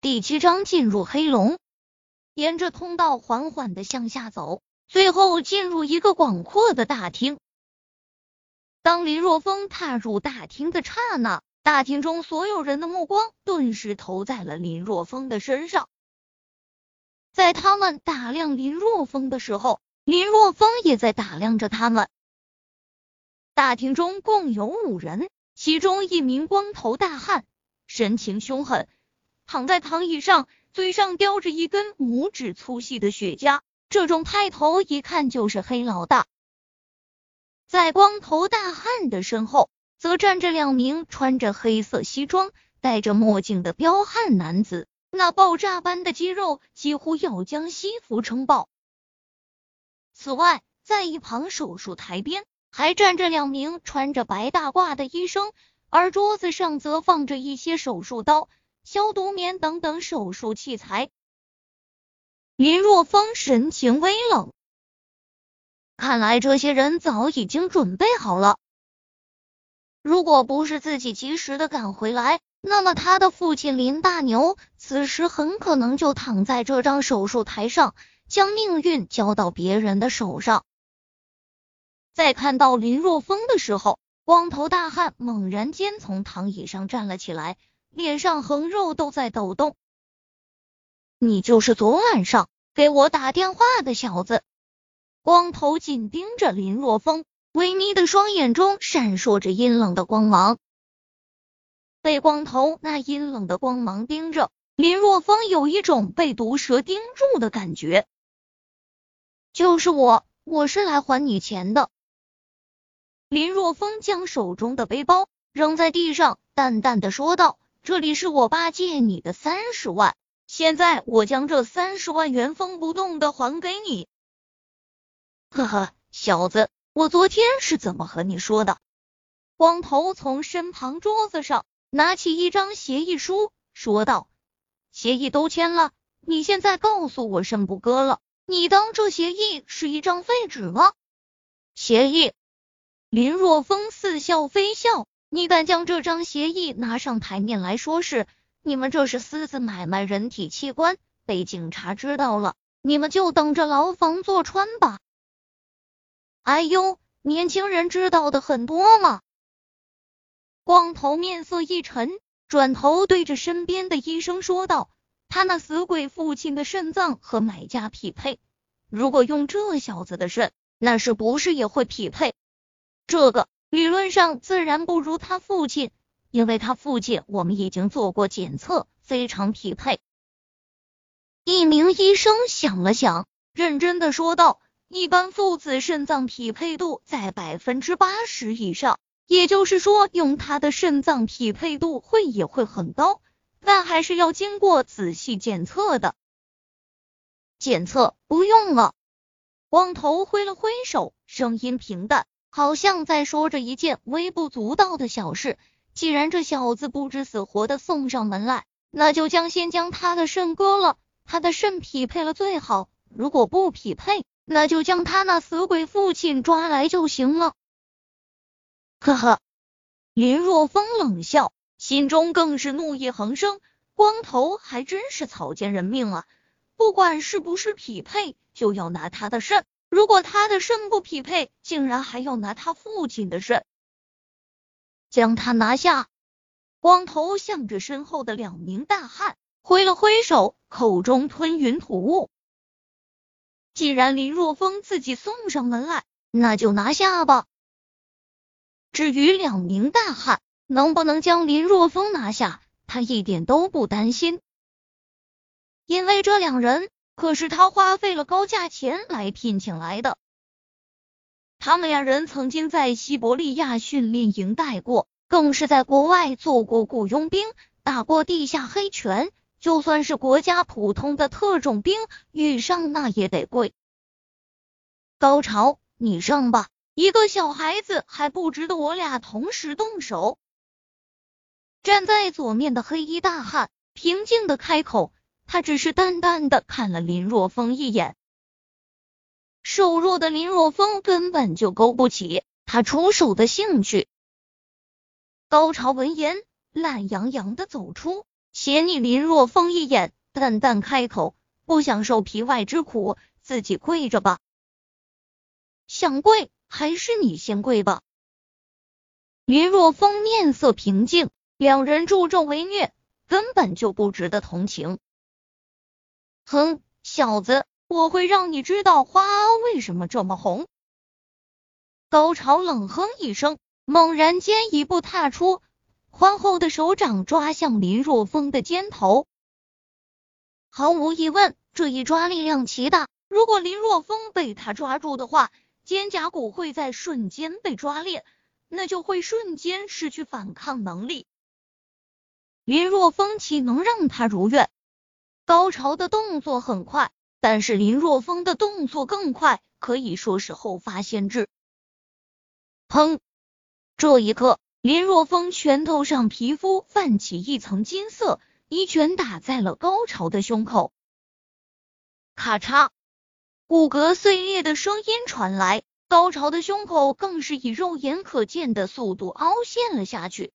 第七章进入黑龙，沿着通道缓缓的向下走，最后进入一个广阔的大厅。当林若风踏入大厅的刹那，大厅中所有人的目光顿时投在了林若风的身上。在他们打量林若风的时候，林若风也在打量着他们。大厅中共有五人，其中一名光头大汉，神情凶狠。躺在躺椅上，嘴上叼着一根拇指粗细的雪茄，这种派头一看就是黑老大。在光头大汉的身后，则站着两名穿着黑色西装、戴着墨镜的彪悍男子，那爆炸般的肌肉几乎要将西服撑爆。此外，在一旁手术台边还站着两名穿着白大褂的医生，而桌子上则放着一些手术刀。消毒棉等等手术器材。林若风神情微冷，看来这些人早已经准备好了。如果不是自己及时的赶回来，那么他的父亲林大牛此时很可能就躺在这张手术台上，将命运交到别人的手上。在看到林若风的时候，光头大汉猛然间从躺椅上站了起来。脸上横肉都在抖动。你就是昨晚上给我打电话的小子。光头紧盯着林若风，微眯的双眼中闪烁着阴冷的光芒。被光头那阴冷的光芒盯着，林若风有一种被毒蛇盯住的感觉。就是我，我是来还你钱的。林若风将手中的背包扔在地上，淡淡的说道。这里是我爸借你的三十万，现在我将这三十万原封不动的还给你。呵呵，小子，我昨天是怎么和你说的？光头从身旁桌子上拿起一张协议书，说道：“协议都签了，你现在告诉我肾不割了，你当这协议是一张废纸吗？”协议？林若风似笑非笑。你敢将这张协议拿上台面来说事？你们这是私自买卖人体器官，被警察知道了，你们就等着牢房坐穿吧！哎呦，年轻人知道的很多嘛！光头面色一沉，转头对着身边的医生说道：“他那死鬼父亲的肾脏和买家匹配，如果用这小子的肾，那是不是也会匹配？这个？”理论上自然不如他父亲，因为他父亲我们已经做过检测，非常匹配。一名医生想了想，认真的说道：“一般父子肾脏匹配度在百分之八十以上，也就是说，用他的肾脏匹配度会也会很高，但还是要经过仔细检测的。检测不用了。”光头挥了挥手，声音平淡。好像在说着一件微不足道的小事。既然这小子不知死活的送上门来，那就将先将他的肾割了。他的肾匹配了最好，如果不匹配，那就将他那死鬼父亲抓来就行了。呵呵，林若风冷笑，心中更是怒意横生。光头还真是草菅人命啊！不管是不是匹配，就要拿他的肾。如果他的肾不匹配，竟然还要拿他父亲的肾，将他拿下！光头向着身后的两名大汉挥了挥手，口中吞云吐雾。既然林若风自己送上门来，那就拿下吧。至于两名大汉能不能将林若风拿下，他一点都不担心，因为这两人。可是他花费了高价钱来聘请来的，他们两人曾经在西伯利亚训练营待过，更是在国外做过雇佣兵，打过地下黑拳。就算是国家普通的特种兵，遇上那也得跪。高潮，你上吧，一个小孩子还不值得我俩同时动手。站在左面的黑衣大汉平静的开口。他只是淡淡的看了林若风一眼，瘦弱的林若风根本就勾不起他出手的兴趣。高潮闻言，懒洋洋的走出，斜睨林若风一眼，淡淡开口：“不想受皮外之苦，自己跪着吧。”想跪，还是你先跪吧。林若风面色平静，两人助纣为虐，根本就不值得同情。哼，小子，我会让你知道花为什么这么红。高潮冷哼一声，猛然间一步踏出，宽厚的手掌抓向林若风的肩头。毫无疑问，这一抓力量极大，如果林若风被他抓住的话，肩胛骨会在瞬间被抓裂。那就会瞬间失去反抗能力。林若风岂能让他如愿？高潮的动作很快，但是林若风的动作更快，可以说是后发先至。砰！这一刻，林若风拳头上皮肤泛起一层金色，一拳打在了高潮的胸口。咔嚓，骨骼碎裂的声音传来。高潮的胸口更是以肉眼可见的速度凹陷了下去，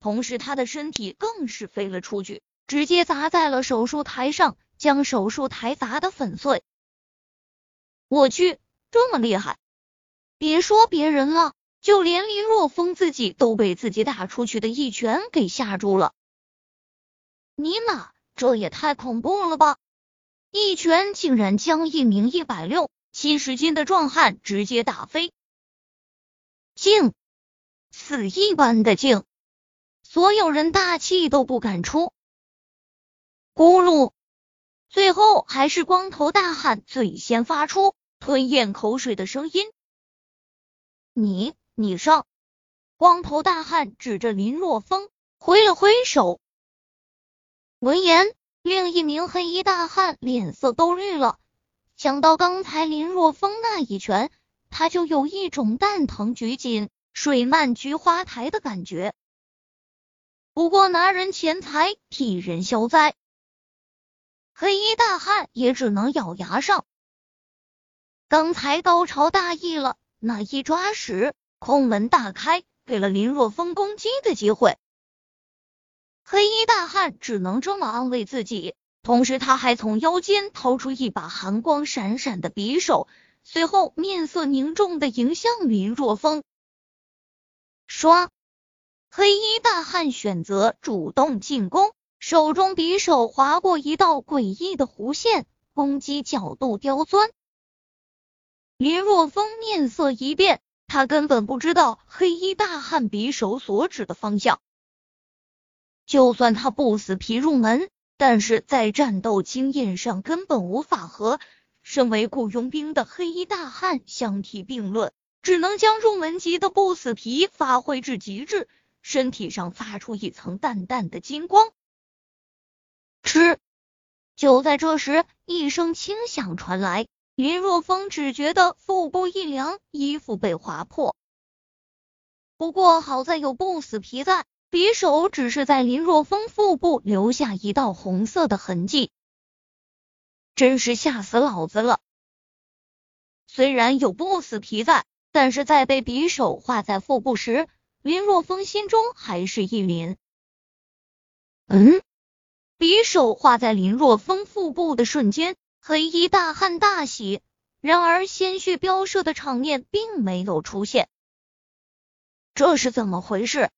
同时他的身体更是飞了出去，直接砸在了手术台上，将手术台砸得粉碎。我去，这么厉害！别说别人了，就连林若风自己都被自己打出去的一拳给吓住了。尼玛，这也太恐怖了吧！一拳竟然将一名一百六。七十斤的壮汉直接打飞，静，死一般的静，所有人大气都不敢出。咕噜，最后还是光头大汉最先发出吞咽口水的声音。你，你上！光头大汉指着林若风挥了挥手。闻言，另一名黑衣大汉脸色都绿了。想到刚才林若风那一拳，他就有一种蛋疼菊锦，水漫菊花台的感觉。不过拿人钱财替人消灾，黑衣大汉也只能咬牙上。刚才高潮大意了，那一抓时空门大开，给了林若风攻击的机会。黑衣大汉只能这么安慰自己。同时，他还从腰间掏出一把寒光闪闪的匕首，随后面色凝重的迎向林若风。唰，黑衣大汉选择主动进攻，手中匕首划过一道诡异的弧线，攻击角度刁钻。林若风面色一变，他根本不知道黑衣大汉匕首所指的方向。就算他不死皮入门。但是在战斗经验上根本无法和身为雇佣兵的黑衣大汉相提并论，只能将入门级的不死皮发挥至极致，身体上发出一层淡淡的金光。吃！就在这时，一声轻响传来，林若风只觉得腹部一凉，衣服被划破。不过好在有不死皮在。匕首只是在林若风腹部留下一道红色的痕迹，真是吓死老子了！虽然有不死皮在，但是在被匕首划在腹部时，林若风心中还是一凛。嗯，匕首画在林若风腹部的瞬间，黑衣大汉大喜，然而鲜血飙射的场面并没有出现，这是怎么回事？